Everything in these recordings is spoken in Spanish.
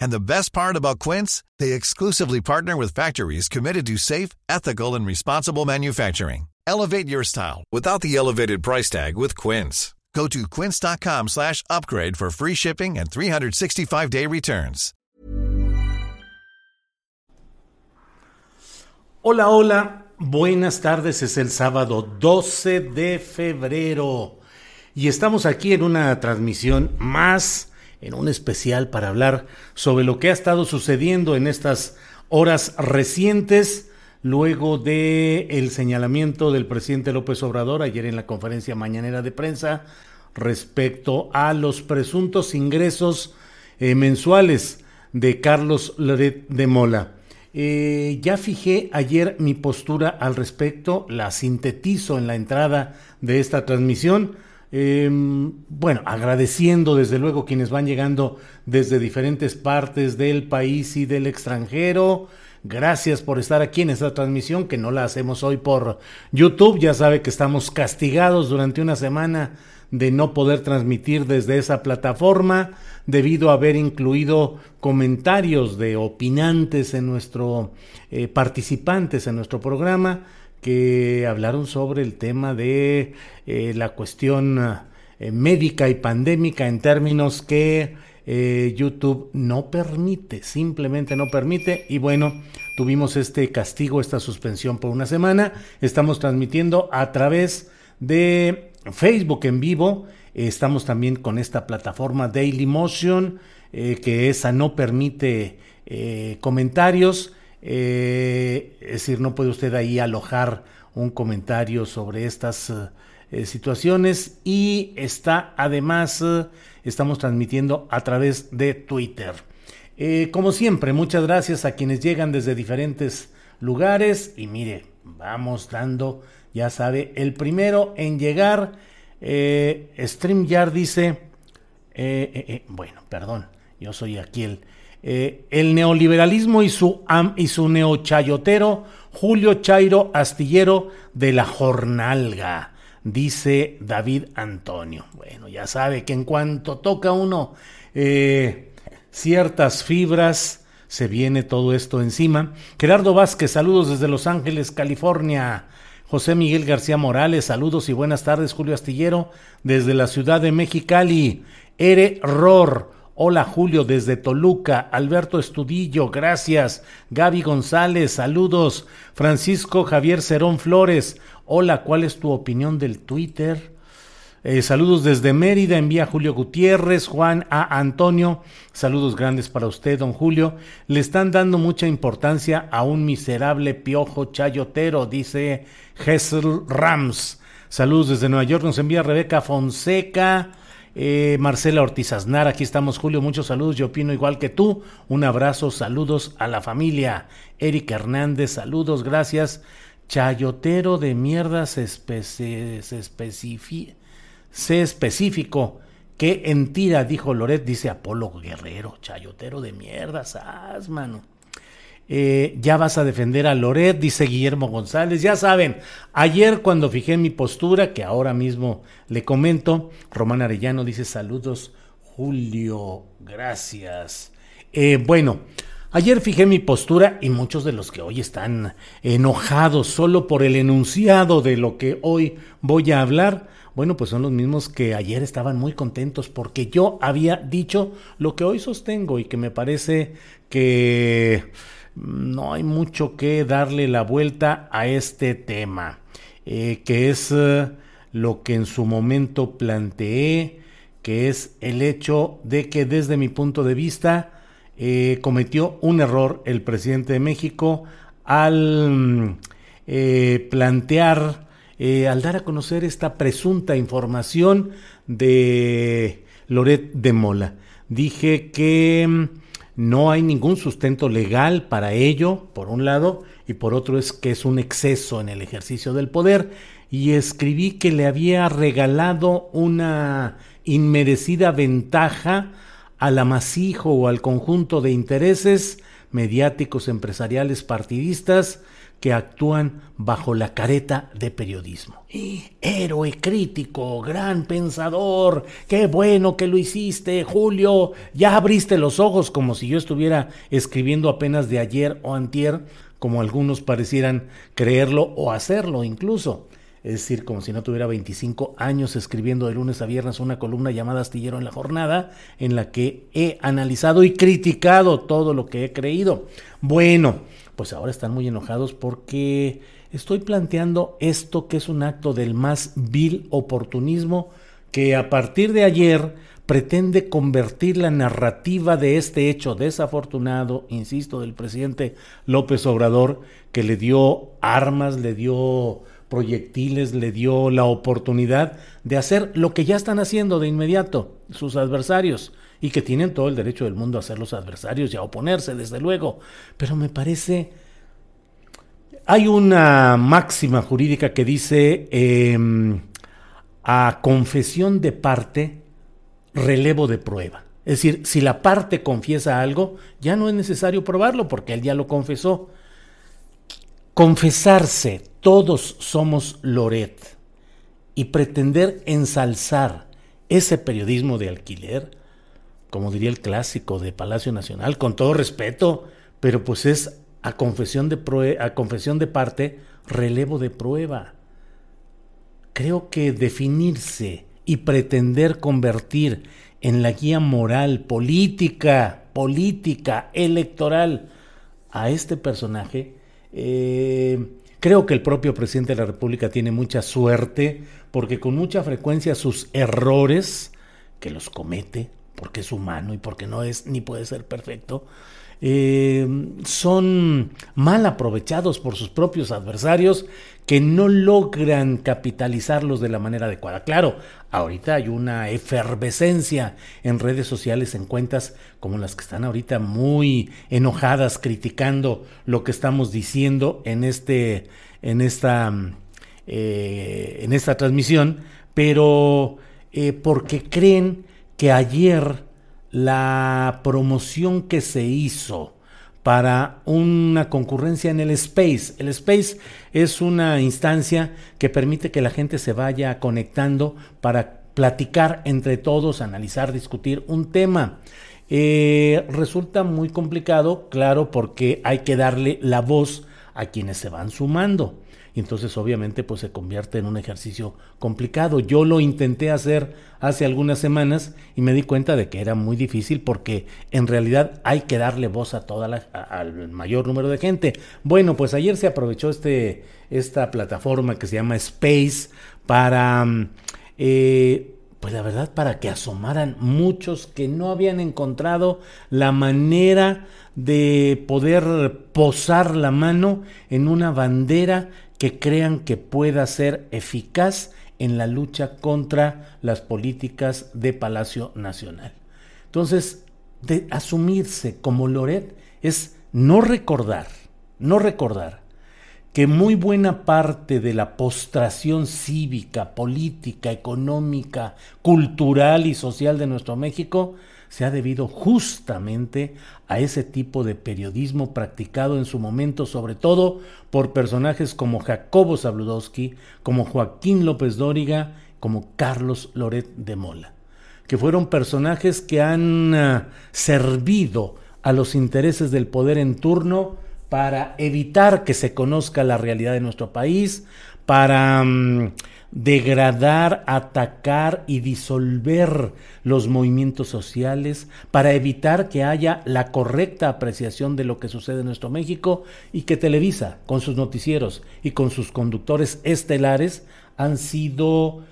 And the best part about Quince, they exclusively partner with factories committed to safe, ethical, and responsible manufacturing. Elevate your style without the elevated price tag with Quince. Go to quince.com slash upgrade for free shipping and 365-day returns. Hola, hola. Buenas tardes. Es el sábado 12 de febrero. Y estamos aquí en una transmisión más en un especial para hablar sobre lo que ha estado sucediendo en estas horas recientes luego de el señalamiento del presidente López Obrador ayer en la conferencia mañanera de prensa respecto a los presuntos ingresos eh, mensuales de Carlos Loret de Mola. Eh, ya fijé ayer mi postura al respecto, la sintetizo en la entrada de esta transmisión. Eh, bueno, agradeciendo desde luego quienes van llegando desde diferentes partes del país y del extranjero. Gracias por estar aquí en esta transmisión que no la hacemos hoy por YouTube. Ya sabe que estamos castigados durante una semana de no poder transmitir desde esa plataforma debido a haber incluido comentarios de opinantes en nuestro eh, participantes en nuestro programa que hablaron sobre el tema de eh, la cuestión eh, médica y pandémica en términos que eh, YouTube no permite, simplemente no permite. Y bueno, tuvimos este castigo, esta suspensión por una semana. Estamos transmitiendo a través de Facebook en vivo. Estamos también con esta plataforma Daily Motion, que esa no permite comentarios. Eh, es decir, no puede usted ahí alojar un comentario sobre estas eh, situaciones y está además, eh, estamos transmitiendo a través de Twitter. como siempre, muchas gracias a quienes llegan desde diferentes lugares y mire, vamos dando, ya sabe, el primero en llegar, StreamYard dice, bueno, perdón, yo soy aquí el eh, el neoliberalismo y su, y su neochayotero Julio Chairo Astillero de la Jornalga, dice David Antonio. Bueno, ya sabe que en cuanto toca uno eh, ciertas fibras, se viene todo esto encima. Gerardo Vázquez, saludos desde Los Ángeles, California. José Miguel García Morales, saludos y buenas tardes, Julio Astillero, desde la ciudad de Mexicali. Ere Ror, Hola Julio desde Toluca, Alberto Estudillo, gracias. Gaby González, saludos. Francisco Javier Cerón Flores, hola, ¿cuál es tu opinión del Twitter? Eh, saludos desde Mérida, envía Julio Gutiérrez, Juan A. Antonio, saludos grandes para usted, don Julio. Le están dando mucha importancia a un miserable piojo chayotero, dice Hessel Rams. Saludos desde Nueva York, nos envía Rebeca Fonseca. Eh, Marcela Ortiz Aznar, aquí estamos Julio, muchos saludos, yo opino igual que tú, un abrazo, saludos a la familia. Eric Hernández, saludos, gracias. Chayotero de mierda se, se, específico. Qué entira, dijo Loret, dice Apolo Guerrero, chayotero de mierda, sas, mano. Eh, ya vas a defender a Loret, dice Guillermo González. Ya saben, ayer cuando fijé mi postura, que ahora mismo le comento, Román Arellano dice saludos, Julio, gracias. Eh, bueno, ayer fijé mi postura y muchos de los que hoy están enojados solo por el enunciado de lo que hoy voy a hablar, bueno, pues son los mismos que ayer estaban muy contentos porque yo había dicho lo que hoy sostengo y que me parece que no hay mucho que darle la vuelta a este tema, eh, que es eh, lo que en su momento planteé, que es el hecho de que desde mi punto de vista eh, cometió un error el presidente de México al plantear al dar a conocer esta presunta información de Loret de Mola. Dije que mm, no hay ningún sustento legal para ello, por un lado, y por otro es que es un exceso en el ejercicio del poder, y escribí que le había regalado una inmerecida ventaja al amasijo o al conjunto de intereses mediáticos, empresariales, partidistas, que actúan bajo la careta de periodismo. héroe crítico, gran pensador, qué bueno que lo hiciste, Julio, ya abriste los ojos como si yo estuviera escribiendo apenas de ayer o antier, como algunos parecieran creerlo o hacerlo incluso. Es decir, como si no tuviera 25 años escribiendo de lunes a viernes una columna llamada Astillero en la Jornada, en la que he analizado y criticado todo lo que he creído. Bueno, pues ahora están muy enojados porque estoy planteando esto que es un acto del más vil oportunismo que a partir de ayer pretende convertir la narrativa de este hecho desafortunado, insisto, del presidente López Obrador, que le dio armas, le dio proyectiles, le dio la oportunidad de hacer lo que ya están haciendo de inmediato sus adversarios, y que tienen todo el derecho del mundo a ser los adversarios y a oponerse, desde luego. Pero me parece... Hay una máxima jurídica que dice em, a confesión de parte, relevo de prueba. Es decir, si la parte confiesa algo, ya no es necesario probarlo porque él ya lo confesó. Confesarse, todos somos Loret, y pretender ensalzar ese periodismo de alquiler, como diría el clásico de Palacio Nacional, con todo respeto, pero pues es a confesión de, a confesión de parte, relevo de prueba. Creo que definirse y pretender convertir en la guía moral, política, política, electoral a este personaje, eh, creo que el propio presidente de la República tiene mucha suerte porque con mucha frecuencia sus errores, que los comete, porque es humano y porque no es ni puede ser perfecto, eh, son mal aprovechados por sus propios adversarios que no logran capitalizarlos de la manera adecuada. Claro, ahorita hay una efervescencia en redes sociales, en cuentas como las que están ahorita muy enojadas criticando lo que estamos diciendo en este, en esta, eh, en esta transmisión, pero eh, porque creen que ayer la promoción que se hizo para una concurrencia en el Space. El Space es una instancia que permite que la gente se vaya conectando para platicar entre todos, analizar, discutir un tema. Eh, resulta muy complicado, claro, porque hay que darle la voz a quienes se van sumando y entonces obviamente pues se convierte en un ejercicio complicado. Yo lo intenté hacer hace algunas semanas y me di cuenta de que era muy difícil porque en realidad hay que darle voz a toda la, al mayor número de gente. Bueno, pues ayer se aprovechó este, esta plataforma que se llama Space para... Mm, eh, pues la verdad para que asomaran muchos que no habían encontrado la manera de poder posar la mano en una bandera que crean que pueda ser eficaz en la lucha contra las políticas de Palacio Nacional. Entonces, de asumirse como Loret es no recordar, no recordar que muy buena parte de la postración cívica, política, económica, cultural y social de nuestro México se ha debido justamente a ese tipo de periodismo practicado en su momento, sobre todo por personajes como Jacobo Zabludowski, como Joaquín López Dóriga, como Carlos Loret de Mola, que fueron personajes que han ah, servido a los intereses del poder en turno para evitar que se conozca la realidad de nuestro país, para mm, degradar, atacar y disolver los movimientos sociales para evitar que haya la correcta apreciación de lo que sucede en nuestro México y que Televisa, con sus noticieros y con sus conductores estelares, han sido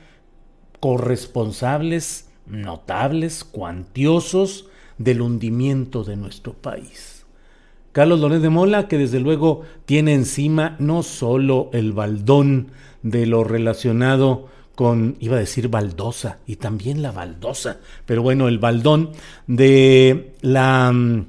corresponsables notables, cuantiosos del hundimiento de nuestro país. Carlos Loret de Mola, que desde luego tiene encima no solo el baldón de lo relacionado con, iba a decir baldosa, y también la baldosa, pero bueno, el baldón de la, mm,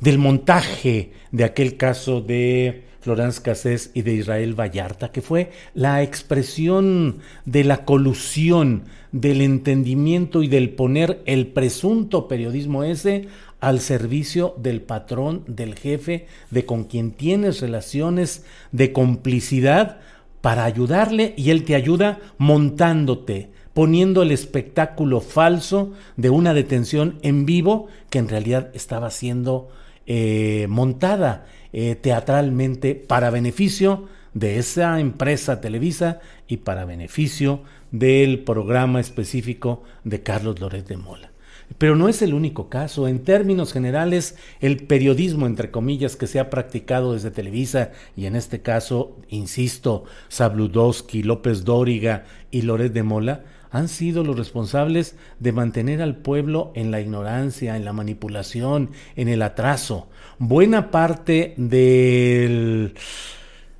del montaje de aquel caso de Florence Cassés y de Israel Vallarta, que fue la expresión de la colusión, del entendimiento y del poner el presunto periodismo ese al servicio del patrón, del jefe, de con quien tienes relaciones de complicidad para ayudarle y él te ayuda montándote, poniendo el espectáculo falso de una detención en vivo que en realidad estaba siendo eh, montada eh, teatralmente para beneficio de esa empresa Televisa y para beneficio del programa específico de Carlos Loret de Mola. Pero no es el único caso. En términos generales, el periodismo, entre comillas, que se ha practicado desde Televisa, y en este caso, insisto, Sabludowski, López Dóriga y Loret de Mola, han sido los responsables de mantener al pueblo en la ignorancia, en la manipulación, en el atraso buena parte del,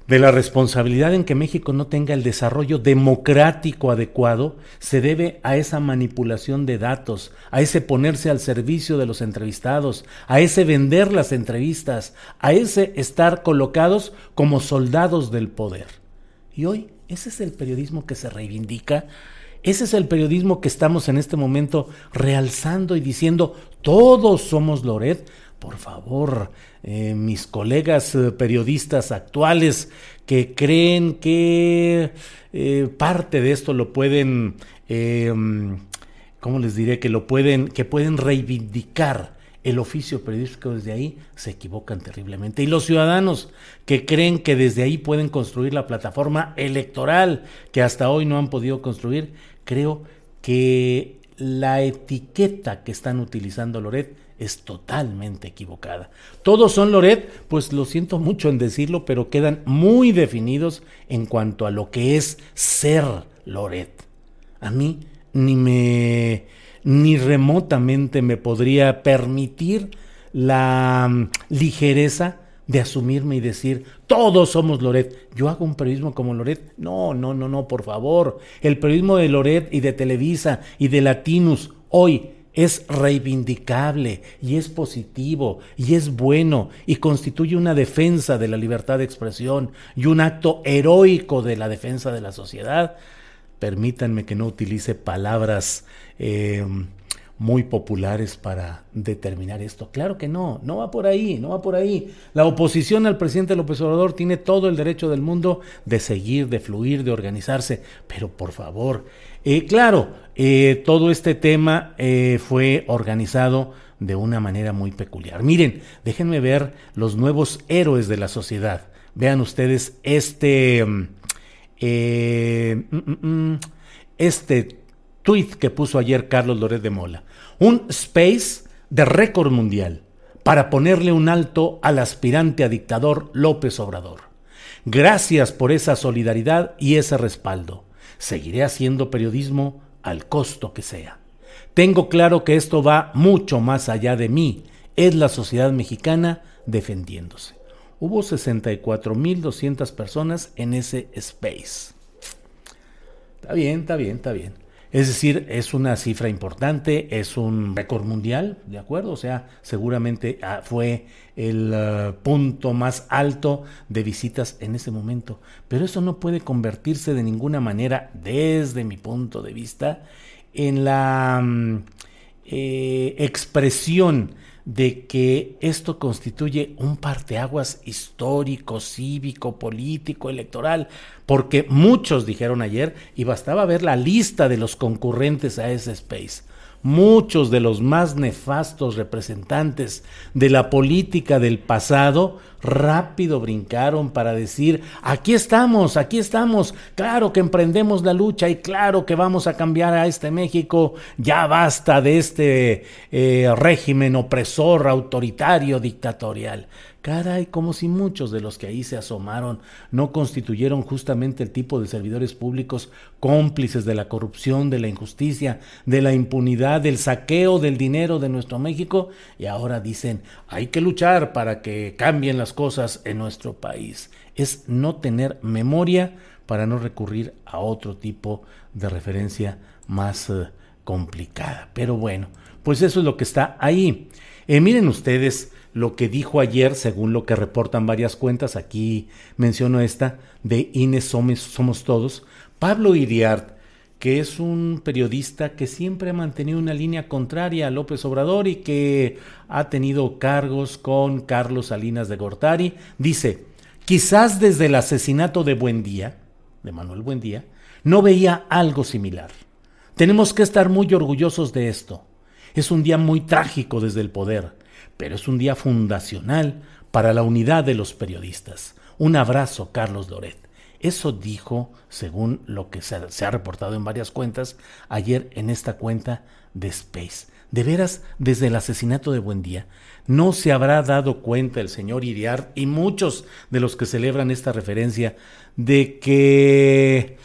de la responsabilidad en que México no tenga el desarrollo democrático adecuado se debe a esa manipulación de datos, a ese ponerse al servicio de los entrevistados, a ese vender las entrevistas, a ese estar colocados como soldados del poder. Y hoy ese es el periodismo que se reivindica. Ese es el periodismo que estamos en este momento realzando y diciendo, todos somos Loret, por favor, eh, mis colegas eh, periodistas actuales que creen que eh, parte de esto lo pueden, ¿cómo les diré? Que lo pueden, que pueden reivindicar el oficio periodístico desde ahí, se equivocan terriblemente. Y los ciudadanos que creen que desde ahí pueden construir la plataforma electoral que hasta hoy no han podido construir, creo que la etiqueta que están utilizando Loret es totalmente equivocada. Todos son Loret, pues lo siento mucho en decirlo, pero quedan muy definidos en cuanto a lo que es ser Loret. A mí ni me ni remotamente me podría permitir la mm, ligereza de asumirme y decir, todos somos Loret. Yo hago un periodismo como Loret. No, no, no, no, por favor. El periodismo de Loret y de Televisa y de Latinus hoy es reivindicable y es positivo y es bueno y constituye una defensa de la libertad de expresión y un acto heroico de la defensa de la sociedad, permítanme que no utilice palabras eh, muy populares para determinar esto. Claro que no, no va por ahí, no va por ahí. La oposición al presidente López Obrador tiene todo el derecho del mundo de seguir, de fluir, de organizarse, pero por favor, eh, claro, eh, todo este tema eh, fue organizado de una manera muy peculiar. Miren, déjenme ver los nuevos héroes de la sociedad. Vean ustedes este, mm, mm, mm, este tweet que puso ayer Carlos Loret de Mola. Un space de récord mundial para ponerle un alto al aspirante a dictador López Obrador. Gracias por esa solidaridad y ese respaldo. Seguiré haciendo periodismo al costo que sea. Tengo claro que esto va mucho más allá de mí. Es la sociedad mexicana defendiéndose. Hubo 64.200 personas en ese space. Está bien, está bien, está bien. Es decir, es una cifra importante, es un récord mundial, ¿de acuerdo? O sea, seguramente ah, fue el ah, punto más alto de visitas en ese momento. Pero eso no puede convertirse de ninguna manera, desde mi punto de vista, en la mm, eh, expresión de que esto constituye un parteaguas histórico, cívico, político, electoral, porque muchos dijeron ayer, y bastaba ver la lista de los concurrentes a ese space, muchos de los más nefastos representantes de la política del pasado rápido brincaron para decir, aquí estamos, aquí estamos, claro que emprendemos la lucha y claro que vamos a cambiar a este México, ya basta de este eh, régimen opresor, autoritario, dictatorial. Caray, como si muchos de los que ahí se asomaron no constituyeron justamente el tipo de servidores públicos cómplices de la corrupción, de la injusticia, de la impunidad, del saqueo del dinero de nuestro México, y ahora dicen, hay que luchar para que cambien las cosas en nuestro país. Es no tener memoria para no recurrir a otro tipo de referencia más eh, complicada. Pero bueno, pues eso es lo que está ahí. Eh, miren ustedes, lo que dijo ayer, según lo que reportan varias cuentas, aquí menciono esta, de Ines Somos, Todos, Pablo Iriart, que es un periodista que siempre ha mantenido una línea contraria a López Obrador y que ha tenido cargos con Carlos Salinas de Gortari, dice, quizás desde el asesinato de Buendía, de Manuel Buendía, no veía algo similar. Tenemos que estar muy orgullosos de esto. Es un día muy trágico desde el poder pero es un día fundacional para la unidad de los periodistas. Un abrazo, Carlos Loret. Eso dijo, según lo que se, ha reportado en varias cuentas, ayer en esta cuenta de Space. De veras, desde el asesinato de Buendía, no se habrá dado cuenta el señor Iriar y muchos de los que celebran esta referencia de que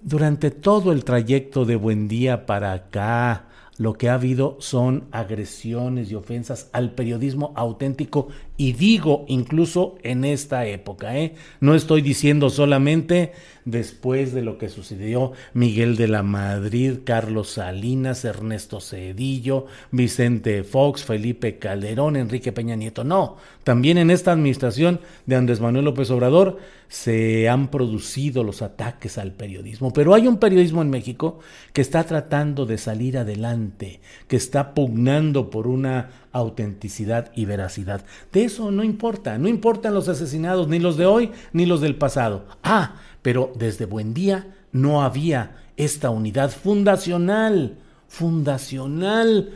durante todo el trayecto de Buendía para acá, lo que ha habido son agresiones y ofensas al periodismo auténtico y digo incluso en esta época. ¿eh? No estoy diciendo solamente después de lo que sucedió Miguel de la Madrid, Carlos Salinas, Ernesto Cedillo, Vicente Fox, Felipe Calderón, Enrique Peña Nieto. No, también en esta administración de Andrés Manuel López Obrador se han producido los ataques al periodismo. Pero hay un periodismo en México que está tratando de salir adelante, que está pugnando por una autenticidad y veracidad. De eso no importa, no importan los asesinados, ni los de hoy, ni los del pasado. Ah, pero desde buen día no había esta unidad fundacional, fundacional,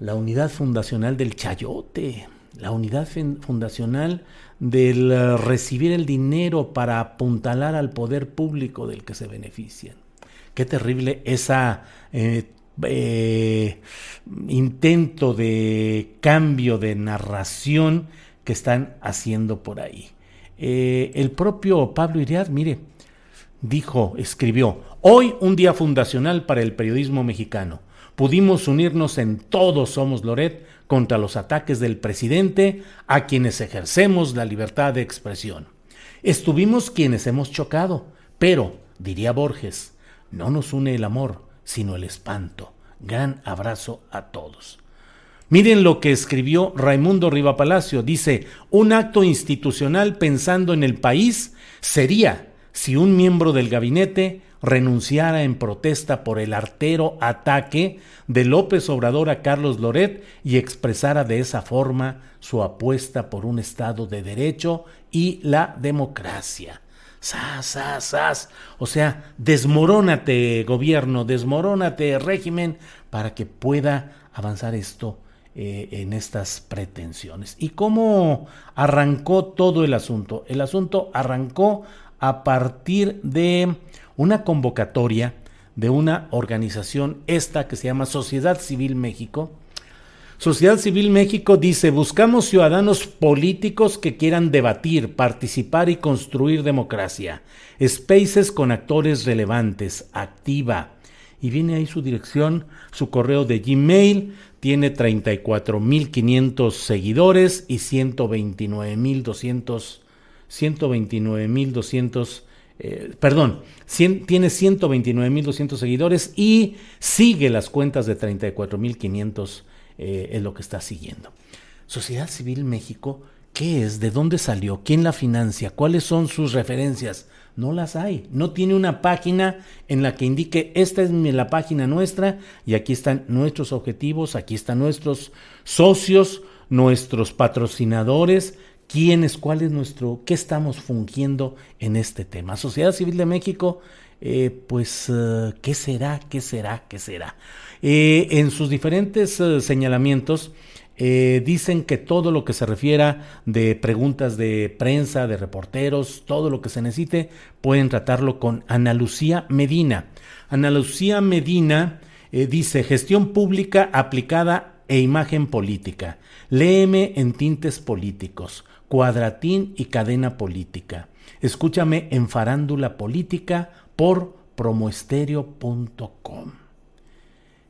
la unidad fundacional del chayote, la unidad fundacional del eh, recibir el dinero para apuntalar al poder público del que se benefician. Qué terrible esa eh, eh, intento de cambio de narración que están haciendo por ahí. Eh, el propio Pablo Iriad, mire, dijo, escribió, hoy un día fundacional para el periodismo mexicano. Pudimos unirnos en Todos Somos Loret contra los ataques del presidente a quienes ejercemos la libertad de expresión. Estuvimos quienes hemos chocado, pero, diría Borges, no nos une el amor, sino el espanto. Gran abrazo a todos. Miren lo que escribió Raimundo Riva Palacio. Dice, un acto institucional pensando en el país sería si un miembro del gabinete renunciara en protesta por el artero ataque de López Obrador a Carlos Loret y expresara de esa forma su apuesta por un Estado de Derecho y la democracia. ¡Sas, sas, sas! O sea, desmorónate gobierno, desmorónate régimen para que pueda avanzar esto eh, en estas pretensiones. ¿Y cómo arrancó todo el asunto? El asunto arrancó a partir de una convocatoria de una organización, esta que se llama Sociedad Civil México. Sociedad Civil México dice, buscamos ciudadanos políticos que quieran debatir, participar y construir democracia. Spaces con actores relevantes, activa. Y viene ahí su dirección, su correo de Gmail, tiene 34.500 seguidores y 129.200, 129.200, eh, perdón, tiene 129.200 seguidores y sigue las cuentas de 34.500, eh, es lo que está siguiendo. Sociedad Civil México, ¿qué es? ¿De dónde salió? ¿Quién la financia? ¿Cuáles son sus referencias? No las hay. No tiene una página en la que indique esta es la página nuestra y aquí están nuestros objetivos, aquí están nuestros socios, nuestros patrocinadores, quién es, cuál es nuestro, qué estamos fungiendo en este tema. Sociedad Civil de México eh, pues, eh, ¿qué será? ¿Qué será? ¿Qué será? Eh, en sus diferentes señalamientos, dicen que todo lo que se refiera de preguntas de prensa, de reporteros, todo lo que se necesite, pueden tratarlo con Ana Lucía Medina. Ana Lucía Medina dice gestión pública aplicada e imagen política. Léeme en tintes políticos, cuadratín y cadena política. Escúchame en farándula política por promoestereo.com.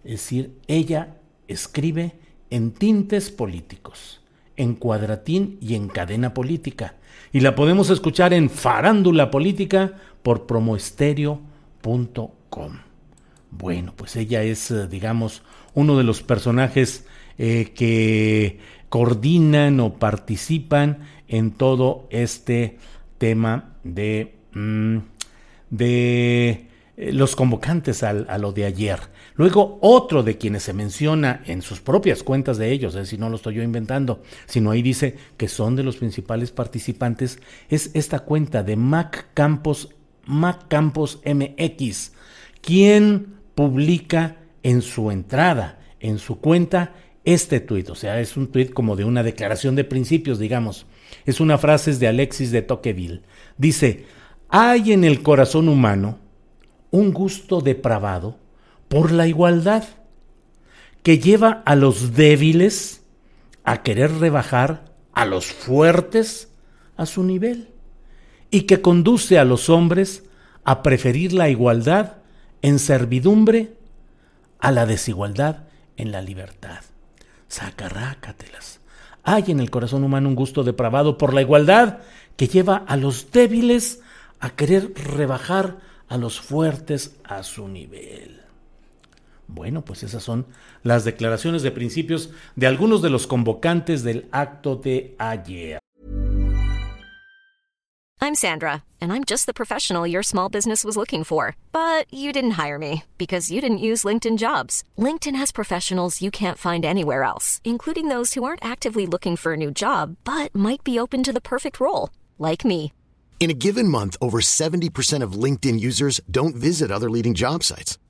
Es decir, ella escribe en tintes políticos, en cuadratín y en cadena política. Y la podemos escuchar en farándula política por promoestereo.com. Bueno, pues ella es, eh, digamos, uno de los personajes eh, que coordinan o participan en todo este tema de mm, de eh, los convocantes a lo de ayer. Luego, otro de quienes se menciona en sus propias cuentas de ellos, es decir, no lo estoy yo inventando, sino ahí dice que son de los principales participantes, es esta cuenta de Mac Campos, Mac Campos MX, quien publica en su entrada, en su cuenta, este tuit. O sea, es un tuit como de una declaración de principios, digamos. Es una frase de Alexis de Tocqueville. Dice, hay en el corazón humano un gusto depravado por la igualdad que lleva a los débiles a querer rebajar a los fuertes a su nivel y que conduce a los hombres a preferir la igualdad en servidumbre a la desigualdad en la libertad. Sacarrácatelas. Hay en el corazón humano un gusto depravado por la igualdad que lleva a los débiles a querer rebajar a los fuertes a su nivel. Bueno, pues esas son las declaraciones de principios de algunos de los convocantes del acto de ayer. I'm Sandra, and I'm just the professional your small business was looking for. But you didn't hire me because you didn't use LinkedIn jobs. LinkedIn has professionals you can't find anywhere else, including those who aren't actively looking for a new job but might be open to the perfect role, like me. In a given month, over 70% of LinkedIn users don't visit other leading job sites.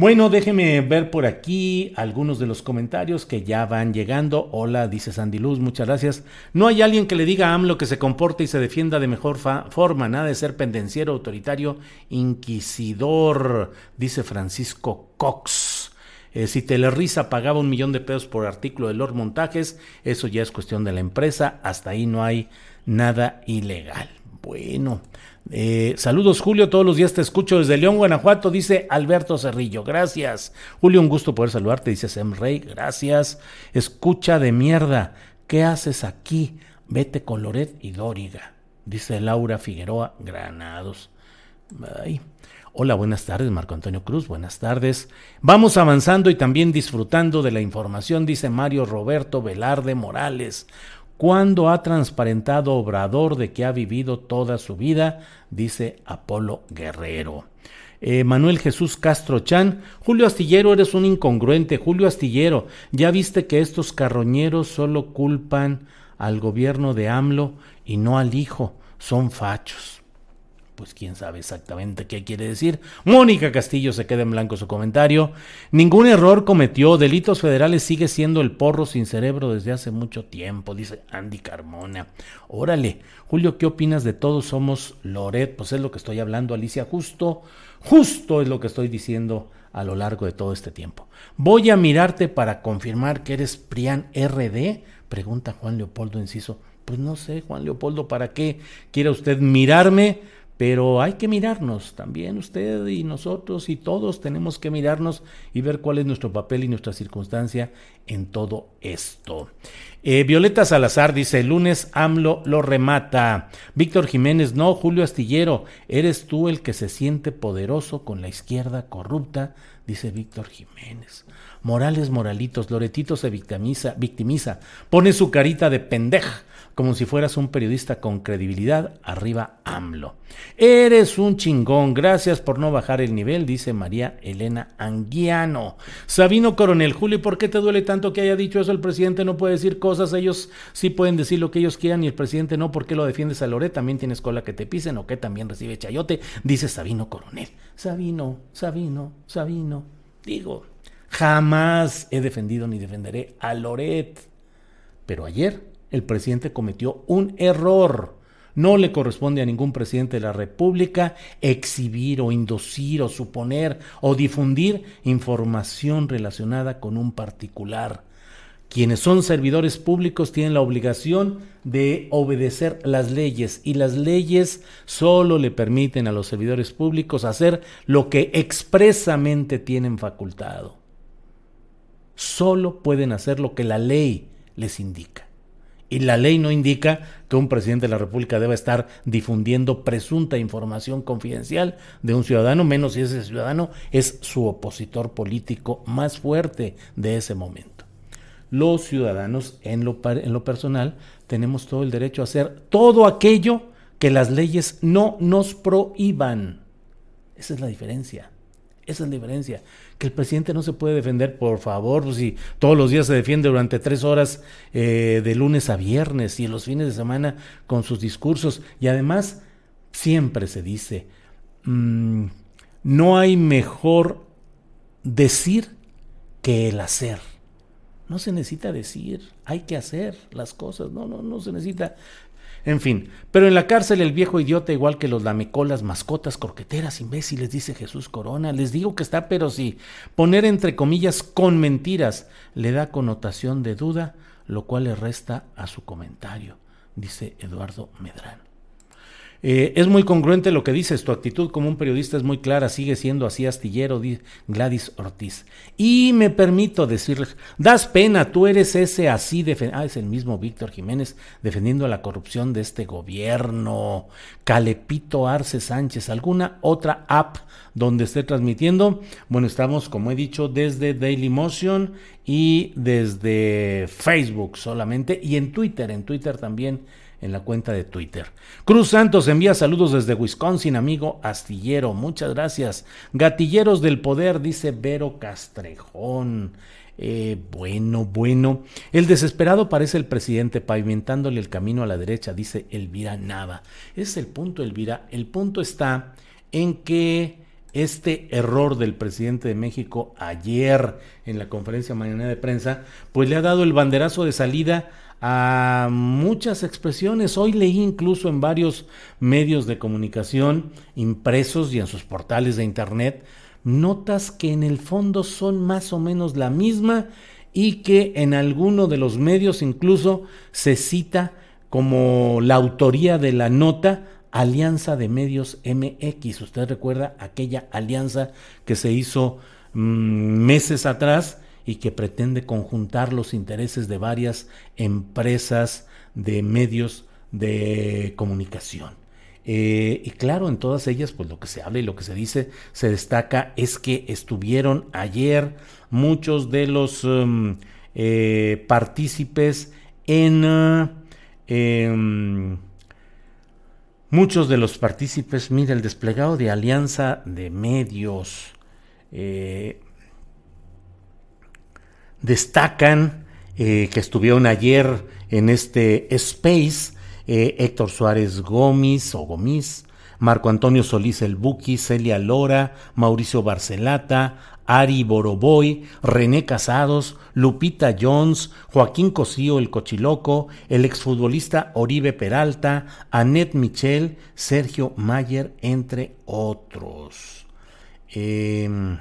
Bueno, déjeme ver por aquí algunos de los comentarios que ya van llegando. Hola, dice Sandy Luz, muchas gracias. No hay alguien que le diga a AMLO que se comporte y se defienda de mejor forma, nada de ser pendenciero, autoritario, inquisidor, dice Francisco Cox. Eh, si Telerisa pagaba un millón de pesos por artículo de Lord Montajes, eso ya es cuestión de la empresa, hasta ahí no hay nada ilegal. Bueno, eh, saludos Julio, todos los días te escucho desde León, Guanajuato, dice Alberto Cerrillo, gracias. Julio, un gusto poder saludarte, dice Sem Rey, gracias. Escucha de mierda, ¿qué haces aquí? Vete con Loret y Dóriga, dice Laura Figueroa Granados. Hola, buenas tardes, Marco Antonio Cruz, buenas tardes. Vamos avanzando y también disfrutando de la información, dice Mario Roberto Velarde Morales cuando ha transparentado Obrador de que ha vivido toda su vida, dice Apolo Guerrero. Eh, Manuel Jesús Castro Chan, Julio Astillero, eres un incongruente. Julio Astillero, ya viste que estos carroñeros solo culpan al gobierno de AMLO y no al hijo, son fachos pues quién sabe exactamente qué quiere decir. Mónica Castillo se queda en blanco su comentario. Ningún error cometió, delitos federales sigue siendo el porro sin cerebro desde hace mucho tiempo, dice Andy Carmona. Órale, Julio, ¿qué opinas de todos somos Loret? Pues es lo que estoy hablando, Alicia, justo, justo es lo que estoy diciendo a lo largo de todo este tiempo. Voy a mirarte para confirmar que eres Prián RD, pregunta Juan Leopoldo Enciso. Pues no sé, Juan Leopoldo, ¿para qué quiere usted mirarme? Pero hay que mirarnos, también usted y nosotros y todos tenemos que mirarnos y ver cuál es nuestro papel y nuestra circunstancia en todo esto. Eh, Violeta Salazar dice, el lunes AMLO lo remata. Víctor Jiménez, no, Julio Astillero, eres tú el que se siente poderoso con la izquierda corrupta, dice Víctor Jiménez. Morales Moralitos, Loretito se victimiza, victimiza, pone su carita de pendeja como si fueras un periodista con credibilidad, arriba AMLO. Eres un chingón, gracias por no bajar el nivel, dice María Elena Anguiano. Sabino Coronel, Julio, ¿por qué te duele tanto que haya dicho eso? El presidente no puede decir cosas, ellos sí pueden decir lo que ellos quieran y el presidente no, ¿por qué lo defiendes a Loret? También tienes cola que te pisen o que también recibe chayote, dice Sabino Coronel. Sabino, Sabino, Sabino. Digo, jamás he defendido ni defenderé a Loret. Pero ayer el presidente cometió un error. No le corresponde a ningún presidente de la República exhibir o inducir o suponer o difundir información relacionada con un particular. Quienes son servidores públicos tienen la obligación de obedecer las leyes y las leyes solo le permiten a los servidores públicos hacer lo que expresamente tienen facultado. Solo pueden hacer lo que la ley les indica. Y la ley no indica que un presidente de la República deba estar difundiendo presunta información confidencial de un ciudadano, menos si ese ciudadano es su opositor político más fuerte de ese momento. Los ciudadanos, en lo, en lo personal, tenemos todo el derecho a hacer todo aquello que las leyes no nos prohíban. Esa es la diferencia. Esa es la diferencia. Que el presidente no se puede defender, por favor, pues, si todos los días se defiende durante tres horas eh, de lunes a viernes y en los fines de semana con sus discursos. Y además, siempre se dice, mm, no hay mejor decir que el hacer. No se necesita decir, hay que hacer las cosas, no, no, no se necesita en fin, pero en la cárcel el viejo idiota, igual que los lamecolas, mascotas, croqueteras, imbéciles, dice Jesús Corona. Les digo que está, pero si poner entre comillas con mentiras le da connotación de duda, lo cual le resta a su comentario, dice Eduardo Medrán. Eh, es muy congruente lo que dices, tu actitud como un periodista es muy clara, sigue siendo así astillero, Gladys Ortiz. Y me permito decirle, das pena, tú eres ese así, ah, es el mismo Víctor Jiménez defendiendo la corrupción de este gobierno. Calepito Arce Sánchez, ¿alguna otra app donde esté transmitiendo? Bueno, estamos, como he dicho, desde Daily Motion y desde Facebook solamente y en Twitter, en Twitter también en la cuenta de Twitter. Cruz Santos envía saludos desde Wisconsin, amigo astillero. Muchas gracias. Gatilleros del Poder, dice Vero Castrejón. Eh, bueno, bueno. El desesperado parece el presidente pavimentándole el camino a la derecha, dice Elvira Nava. es el punto, Elvira. El punto está en que este error del presidente de México ayer en la conferencia mañana de prensa, pues le ha dado el banderazo de salida a muchas expresiones. Hoy leí incluso en varios medios de comunicación impresos y en sus portales de internet notas que en el fondo son más o menos la misma y que en alguno de los medios incluso se cita como la autoría de la nota Alianza de Medios MX. Usted recuerda aquella alianza que se hizo mm, meses atrás y que pretende conjuntar los intereses de varias empresas de medios de comunicación. Eh, y claro, en todas ellas, pues lo que se habla y lo que se dice, se destaca es que estuvieron ayer muchos de los um, eh, partícipes en... Em, muchos de los partícipes, mira, el desplegado de alianza de medios, eh, destacan eh, que estuvieron ayer en este space eh, Héctor Suárez Gómez o Gómez, Marco Antonio Solís El Buki, Celia Lora, Mauricio Barcelata, Ari Boroboy, René Casados, Lupita Jones, Joaquín Cosío el Cochiloco, el exfutbolista Oribe Peralta, Annette Michel, Sergio Mayer, entre otros. Em,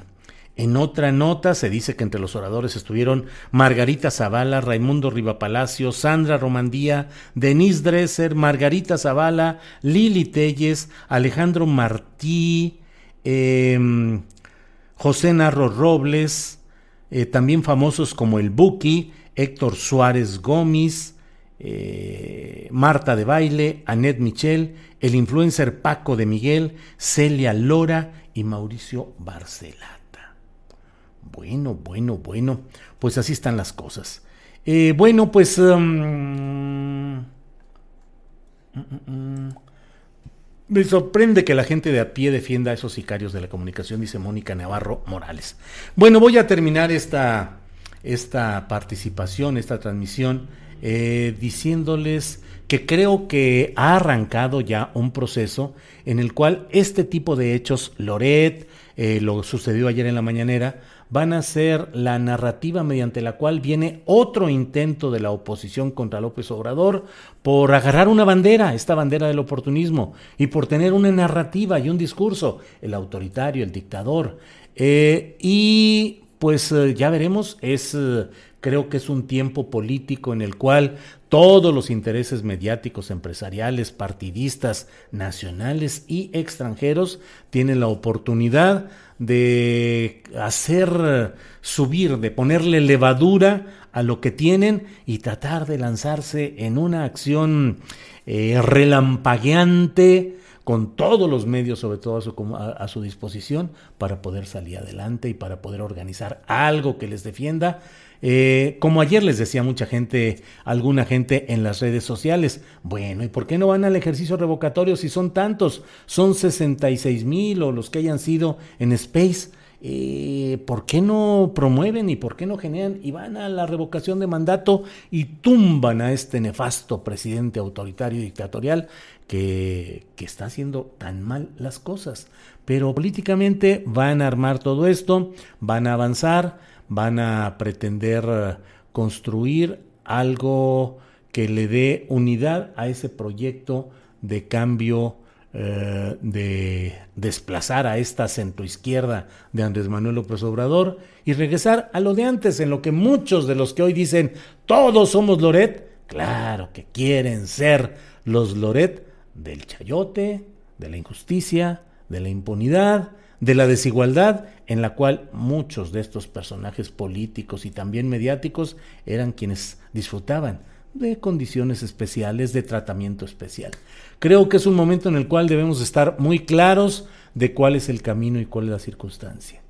En otra nota se dice que entre los oradores estuvieron Margarita Zavala, Raimundo Rivapalacio, Sandra Romandía, Denise Dresser, Margarita Zavala, Lili Telles, Alejandro Martí, em, José Narro Robles, eh, también famosos como el Buki, Héctor Suárez Gómez, eh, Marta de Baile, Annette Michel, el influencer Paco de Miguel, Celia Lora y Mauricio Barcelata. Bueno, bueno, bueno, pues así están las cosas. Eh, bueno, pues... Um, mm, mm, mm, me sorprende que la gente de a pie defienda a esos sicarios de la comunicación, dice Mónica Navarro Morales. Bueno, voy a terminar esta, esta participación, esta transmisión, eh, diciéndoles que creo que ha arrancado ya un proceso en el cual este tipo de hechos, Loret, eh, lo sucedió ayer en la mañanera, van a ser la narrativa mediante la cual viene otro intento de la oposición contra López Obrador por agarrar una bandera, esta bandera del oportunismo, y por tener una narrativa y un discurso, el autoritario, el dictador. Eh, y pues eh, ya veremos, es eh, creo que es un tiempo político en el cual todos los intereses mediáticos, empresariales, partidistas, nacionales y extranjeros tienen la oportunidad de hacer subir, de ponerle levadura a lo que tienen y tratar de lanzarse en una acción eh, relampagueante con todos los medios, sobre todo a su, a su disposición, para poder salir adelante y para poder organizar algo que les defienda eh, como ayer les decía mucha gente, alguna gente en las redes sociales, bueno, ¿y por qué no van al ejercicio revocatorio si son tantos? Son 66 mil o los que hayan sido en Space. Eh, ¿Por qué no promueven y por qué no generan y van a la revocación de mandato y tumban a este nefasto presidente autoritario y dictatorial que, que está haciendo tan mal las cosas? Pero políticamente van a armar todo esto, van a avanzar van a pretender eh, construir algo que le dé unidad a ese proyecto de cambio, eh, de desplazar a esta centroizquierda de Andrés Manuel López Obrador y regresar a lo de antes, en lo que muchos de los que hoy dicen todos somos Loret, claro que quieren ser los Loret del chayote, de la injusticia, de la impunidad, de la desigualdad en la cual muchos de estos personajes políticos y también mediáticos eran quienes disfrutaban de condiciones especiales, de tratamiento especial. Creo que es un momento en el cual debemos estar muy claros de cuál es el camino y cuál es la circunstancia.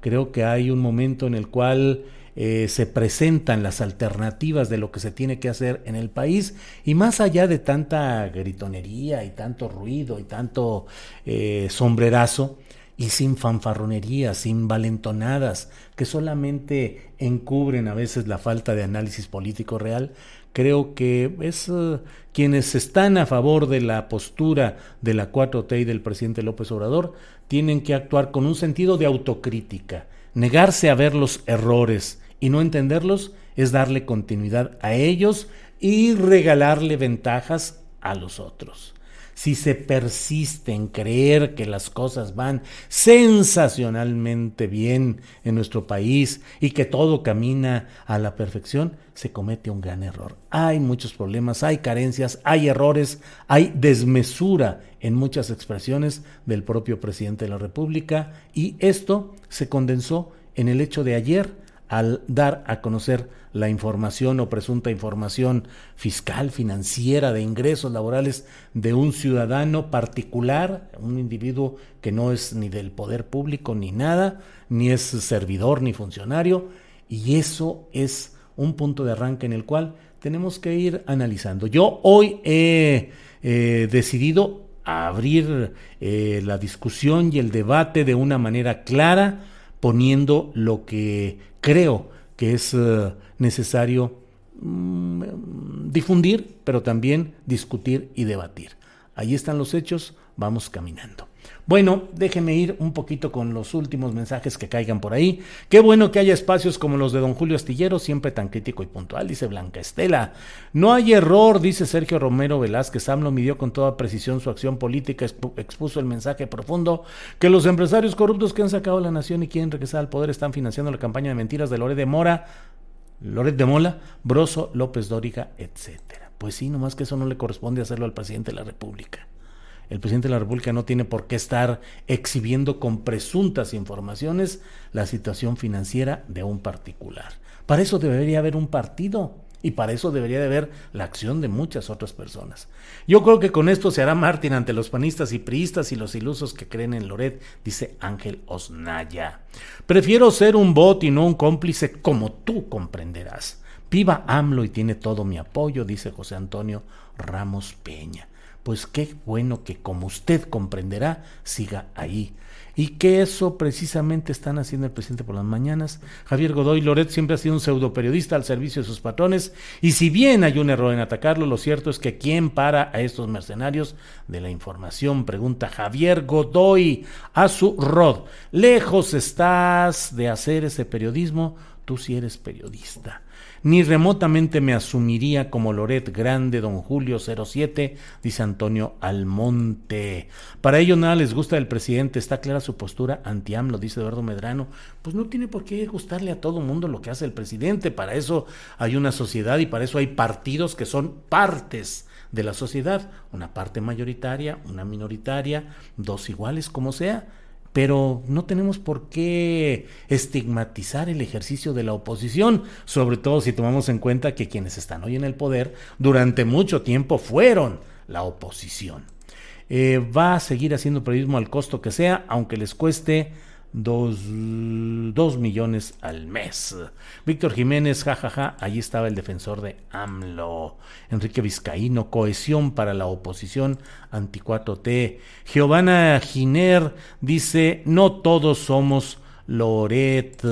Creo que hay un momento en el cual eh, se presentan las alternativas de lo que se tiene que hacer en el país y más allá de tanta gritonería y tanto ruido y tanto eh, sombrerazo, y sin fanfarronerías, sin valentonadas, que solamente encubren a veces la falta de análisis político real, creo que es eh, quienes están a favor de la postura de la 4T y del presidente López Obrador tienen que actuar con un sentido de autocrítica. Negarse a ver los errores y no entenderlos es darle continuidad a ellos y regalarle ventajas a los otros si se persiste en creer que las cosas van sensacionalmente bien en nuestro país y que todo camina a la perfección, se comete un gran error. Hay muchos problemas, hay carencias, hay errores, hay desmesura en muchas expresiones del propio presidente de la República y esto se condensó en el hecho de ayer al dar a conocer la información o presunta información fiscal, financiera, de ingresos laborales de un ciudadano particular, un individuo que no es ni del poder público ni nada, ni es servidor ni funcionario, y eso es un punto de arranque en el cual tenemos que ir analizando. Yo hoy he decidido abrir eh, la discusión y el debate de una manera clara, poniendo lo que creo que es eh, necesario mm, difundir, pero también discutir y debatir. Ahí están los hechos, vamos caminando. Bueno, déjeme ir un poquito con los últimos mensajes que caigan por ahí. Qué bueno que haya espacios como los de don Julio Astillero, siempre tan crítico y puntual, dice Blanca Estela. No hay error, dice Sergio Romero Velázquez. AMLO midió con toda precisión su acción política, expuso el mensaje profundo que los empresarios corruptos que han sacado la nación y quieren regresar al poder están financiando la campaña de mentiras de Loret de Mora, Loret de Mola, Broso, López Dóriga, etcétera. Pues sí, nomás que eso no le corresponde hacerlo al presidente de la República. El presidente de la República no tiene por qué estar exhibiendo con presuntas informaciones la situación financiera de un particular. Para eso debería haber un partido y para eso debería de haber la acción de muchas otras personas. Yo creo que con esto se hará Martín ante los panistas y priistas y los ilusos que creen en Loret, dice Ángel Osnaya. Prefiero ser un bot y no un cómplice como tú comprenderás. Viva AMLO y tiene todo mi apoyo, dice José Antonio Ramos Peña pues qué bueno que como usted comprenderá, siga ahí. Y que eso precisamente están haciendo el presidente por las mañanas. Javier Godoy Loret siempre ha sido un pseudo periodista al servicio de sus patrones. Y si bien hay un error en atacarlo, lo cierto es que ¿quién para a estos mercenarios de la información? Pregunta Javier Godoy a su rod. Lejos estás de hacer ese periodismo, tú sí eres periodista ni remotamente me asumiría como Loret Grande, don Julio 07, dice Antonio Almonte. Para ello nada les gusta del presidente, está clara su postura anti-AMLO, dice Eduardo Medrano. Pues no tiene por qué gustarle a todo mundo lo que hace el presidente, para eso hay una sociedad y para eso hay partidos que son partes de la sociedad, una parte mayoritaria, una minoritaria, dos iguales, como sea pero no tenemos por qué estigmatizar el ejercicio de la oposición, sobre todo si tomamos en cuenta que quienes están hoy en el poder durante mucho tiempo fueron la oposición. Eh, va a seguir haciendo periodismo al costo que sea, aunque les cueste dos, millones al mes. Víctor Jiménez, jajaja, allí estaba el defensor de AMLO. Enrique Vizcaíno, cohesión para la oposición anti 4T. Giovanna Giner dice, no todos somos Loret.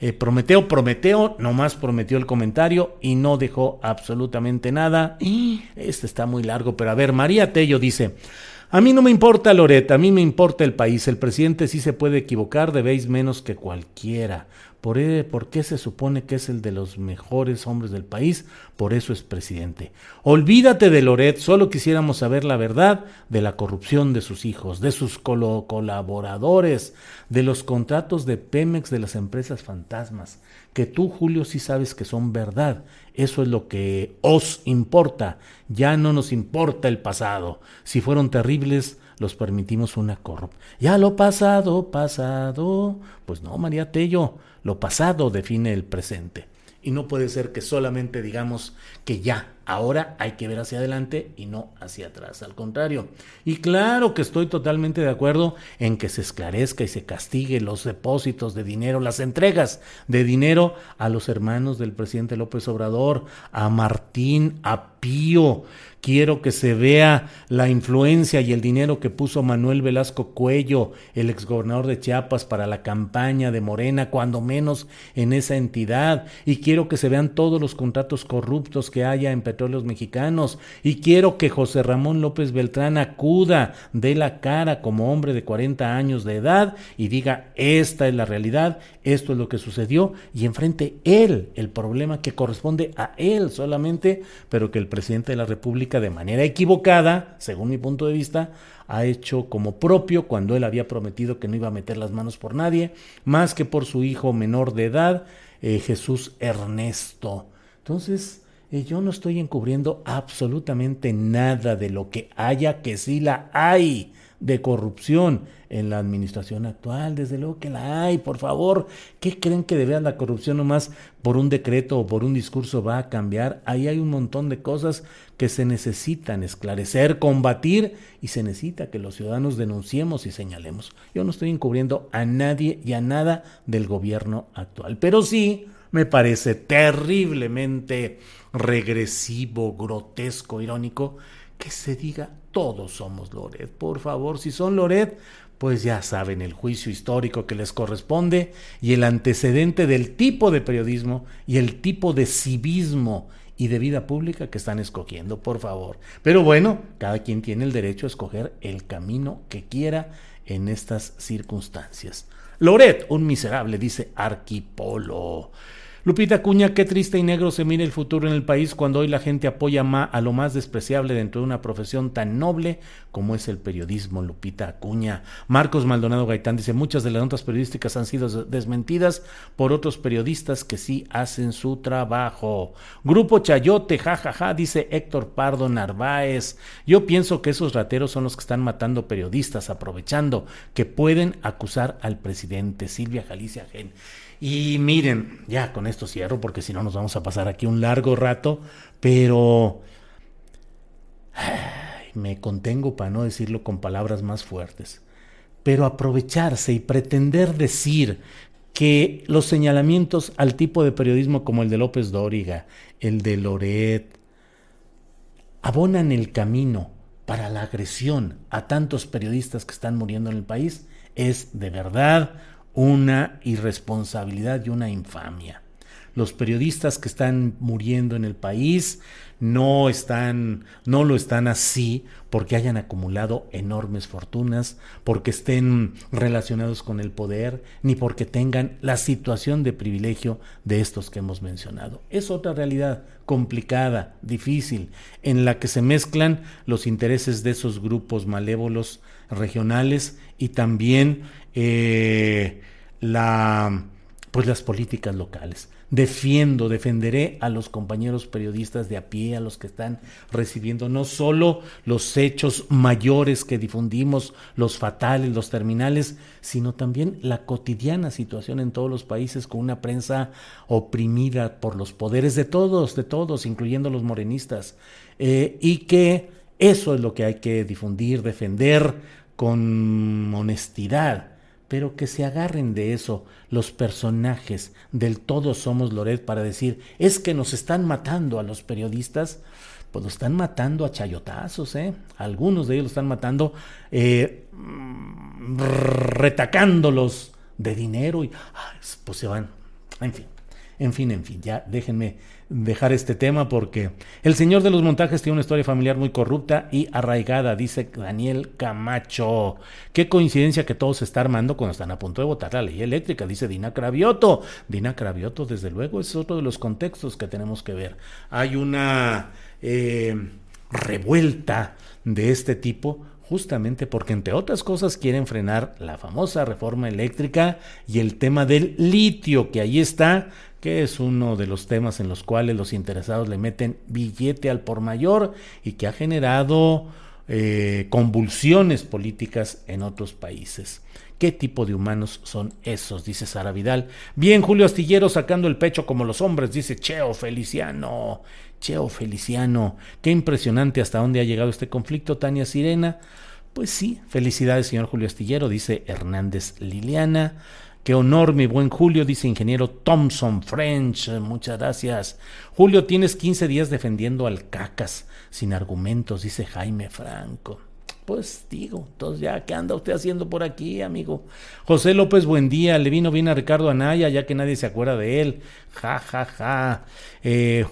Eh, Prometeo, Prometeo, nomás prometió el comentario y no dejó absolutamente nada. Este está muy largo, pero a ver, María Tello dice, a mí no me importa Loreta, a mí me importa el país. El presidente sí se puede equivocar, debéis menos que cualquiera. ¿Por, e, ¿Por, qué se supone que es el de los mejores hombres del país? Por eso es presidente. Olvídate de Loret, solo quisiéramos saber la verdad de la corrupción de sus hijos, de sus colaboradores, de los contratos de Pemex de las empresas fantasmas, que tú, Julio, sí sabes que son verdad. Eso es lo que os importa. Ya no nos importa el pasado. Si fueron terribles, los permitimos una corrupción. Ya lo pasado, pasado. Pues no, María Tello, lo pasado define el presente. Y no puede ser que solamente digamos que ya, ahora hay que ver hacia adelante y no hacia atrás. Al contrario. Y claro que estoy totalmente de acuerdo en que se esclarezca y se castigue los depósitos de dinero, las entregas de dinero a los hermanos del presidente López Obrador, a Martín, a Pío Quiero que se vea la influencia y el dinero que puso Manuel Velasco Cuello, el exgobernador de Chiapas, para la campaña de Morena, cuando menos en esa entidad. Y quiero que se vean todos los contratos corruptos que haya en petróleos mexicanos. Y quiero que José Ramón López Beltrán acuda, dé la cara como hombre de 40 años de edad y diga, esta es la realidad, esto es lo que sucedió, y enfrente él el problema que corresponde a él solamente, pero que el presidente de la República de manera equivocada, según mi punto de vista, ha hecho como propio cuando él había prometido que no iba a meter las manos por nadie, más que por su hijo menor de edad, eh, Jesús Ernesto. Entonces, eh, yo no estoy encubriendo absolutamente nada de lo que haya, que sí la hay de corrupción en la administración actual, desde luego que la hay, por favor, ¿qué creen que de la corrupción nomás por un decreto o por un discurso va a cambiar? Ahí hay un montón de cosas que se necesitan esclarecer, combatir y se necesita que los ciudadanos denunciemos y señalemos. Yo no estoy encubriendo a nadie y a nada del gobierno actual, pero sí me parece terriblemente regresivo, grotesco, irónico que se diga todos somos Loret. Por favor, si son Loret, pues ya saben el juicio histórico que les corresponde y el antecedente del tipo de periodismo y el tipo de civismo y de vida pública que están escogiendo, por favor. Pero bueno, cada quien tiene el derecho a escoger el camino que quiera en estas circunstancias. Loret, un miserable, dice Arquipolo. Lupita Cuña, qué triste y negro se mira el futuro en el país cuando hoy la gente apoya a lo más despreciable dentro de una profesión tan noble como es el periodismo. Lupita Acuña. Marcos Maldonado Gaitán dice, muchas de las notas periodísticas han sido desmentidas por otros periodistas que sí hacen su trabajo. Grupo Chayote, jajaja, dice Héctor Pardo Narváez. Yo pienso que esos rateros son los que están matando periodistas, aprovechando que pueden acusar al presidente Silvia Galicia Gen. Y miren, ya con esto cierro porque si no nos vamos a pasar aquí un largo rato, pero me contengo para no decirlo con palabras más fuertes. Pero aprovecharse y pretender decir que los señalamientos al tipo de periodismo como el de López Dóriga, el de Loret, abonan el camino para la agresión a tantos periodistas que están muriendo en el país es de verdad una irresponsabilidad y una infamia. Los periodistas que están muriendo en el país no están no lo están así porque hayan acumulado enormes fortunas, porque estén relacionados con el poder, ni porque tengan la situación de privilegio de estos que hemos mencionado. Es otra realidad complicada, difícil, en la que se mezclan los intereses de esos grupos malévolos regionales y también eh, la, pues las políticas locales. Defiendo, defenderé a los compañeros periodistas de a pie, a los que están recibiendo no solo los hechos mayores que difundimos, los fatales, los terminales, sino también la cotidiana situación en todos los países con una prensa oprimida por los poderes de todos, de todos, incluyendo los morenistas, eh, y que eso es lo que hay que difundir, defender con honestidad pero que se agarren de eso los personajes del todos somos Loret para decir, es que nos están matando a los periodistas, pues lo están matando a chayotazos, ¿eh? Algunos de ellos lo están matando eh, retacándolos de dinero y pues se van, en fin. En fin, en fin, ya déjenme dejar este tema porque el señor de los montajes tiene una historia familiar muy corrupta y arraigada, dice Daniel Camacho. Qué coincidencia que todo se está armando cuando están a punto de votar la ley eléctrica, dice Dina Cravioto. Dina Cravioto, desde luego, es otro de los contextos que tenemos que ver. Hay una eh, revuelta de este tipo justamente porque entre otras cosas quieren frenar la famosa reforma eléctrica y el tema del litio que ahí está que es uno de los temas en los cuales los interesados le meten billete al por mayor y que ha generado eh, convulsiones políticas en otros países. ¿Qué tipo de humanos son esos? Dice Sara Vidal. Bien, Julio Astillero sacando el pecho como los hombres, dice Cheo Feliciano. Cheo Feliciano. Qué impresionante hasta dónde ha llegado este conflicto, Tania Sirena. Pues sí, felicidades, señor Julio Astillero, dice Hernández Liliana. Qué honor, mi buen Julio, dice ingeniero Thompson French. Muchas gracias. Julio, tienes 15 días defendiendo al cacas sin argumentos, dice Jaime Franco. Pues digo, entonces ya, ¿qué anda usted haciendo por aquí, amigo? José López, buen día. Le vino bien a Ricardo Anaya, ya que nadie se acuerda de él. Ja, ja, ja. Eh,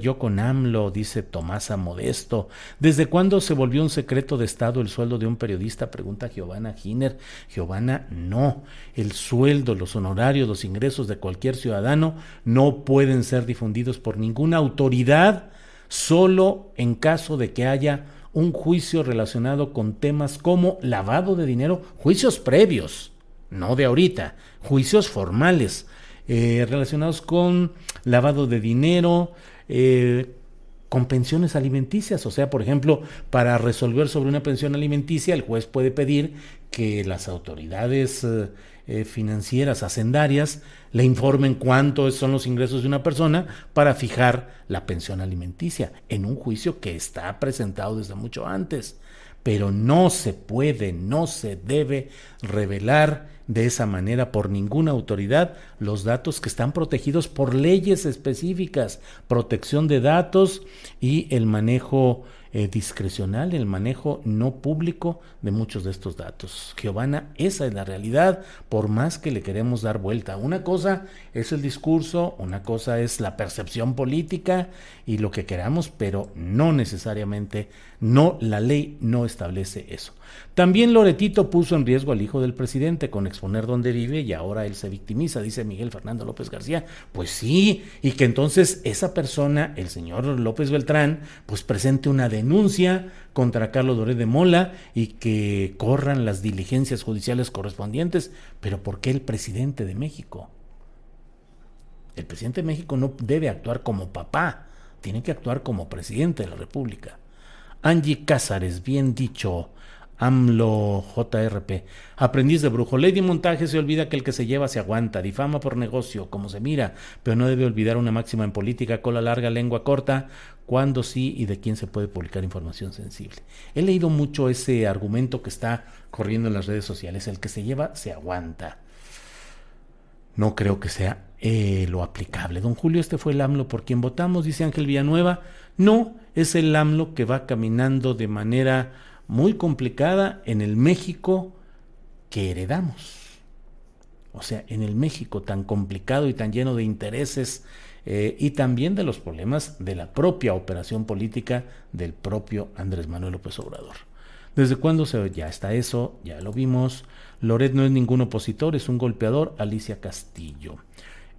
yo con AMLO, dice Tomasa Modesto. ¿Desde cuándo se volvió un secreto de Estado el sueldo de un periodista? Pregunta Giovanna Giner. Giovanna, no. El sueldo, los honorarios, los ingresos de cualquier ciudadano no pueden ser difundidos por ninguna autoridad, solo en caso de que haya un juicio relacionado con temas como lavado de dinero, juicios previos, no de ahorita, juicios formales eh, relacionados con lavado de dinero, eh, con pensiones alimenticias. O sea, por ejemplo, para resolver sobre una pensión alimenticia, el juez puede pedir que las autoridades eh, financieras, hacendarias, le informen cuántos son los ingresos de una persona para fijar la pensión alimenticia en un juicio que está presentado desde mucho antes. Pero no se puede, no se debe revelar de esa manera por ninguna autoridad los datos que están protegidos por leyes específicas, protección de datos y el manejo eh, discrecional el manejo no público de muchos de estos datos. Giovanna, esa es la realidad, por más que le queremos dar vuelta. Una cosa es el discurso, una cosa es la percepción política y lo que queramos, pero no necesariamente, no, la ley no establece eso. También Loretito puso en riesgo al hijo del presidente con exponer dónde vive y ahora él se victimiza, dice Miguel Fernando López García. Pues sí, y que entonces esa persona, el señor López Beltrán, pues presente una denuncia contra Carlos Doré de Mola y que corran las diligencias judiciales correspondientes. Pero ¿por qué el presidente de México? El presidente de México no debe actuar como papá, tiene que actuar como presidente de la República. Angie Cázares, bien dicho. AMLO JRP. Aprendiz de brujo. Lady Montaje se olvida que el que se lleva se aguanta. Difama por negocio, como se mira. Pero no debe olvidar una máxima en política: cola larga, lengua corta. Cuándo sí y de quién se puede publicar información sensible. He leído mucho ese argumento que está corriendo en las redes sociales. El que se lleva se aguanta. No creo que sea eh, lo aplicable. Don Julio, este fue el AMLO por quien votamos, dice Ángel Villanueva. No, es el AMLO que va caminando de manera muy complicada en el México que heredamos. O sea, en el México tan complicado y tan lleno de intereses eh, y también de los problemas de la propia operación política del propio Andrés Manuel López Obrador. ¿Desde cuándo se ya está eso? Ya lo vimos. Loret no es ningún opositor, es un golpeador. Alicia Castillo.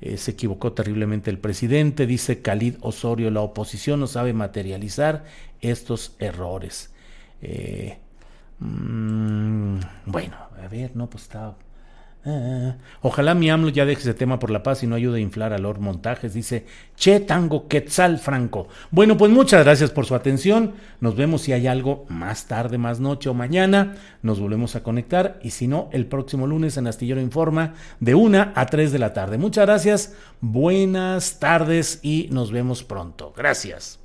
Eh, se equivocó terriblemente el presidente, dice Khalid Osorio, la oposición no sabe materializar estos errores. Eh, mm, bueno, a ver, no, pues está. Ah, ojalá mi AMLO ya deje ese tema por la paz y no ayude a inflar a Lord Montajes, dice Che Tango Quetzal Franco. Bueno, pues muchas gracias por su atención. Nos vemos si hay algo más tarde, más noche o mañana. Nos volvemos a conectar y si no, el próximo lunes en Astillero Informa de 1 a 3 de la tarde. Muchas gracias, buenas tardes y nos vemos pronto. Gracias.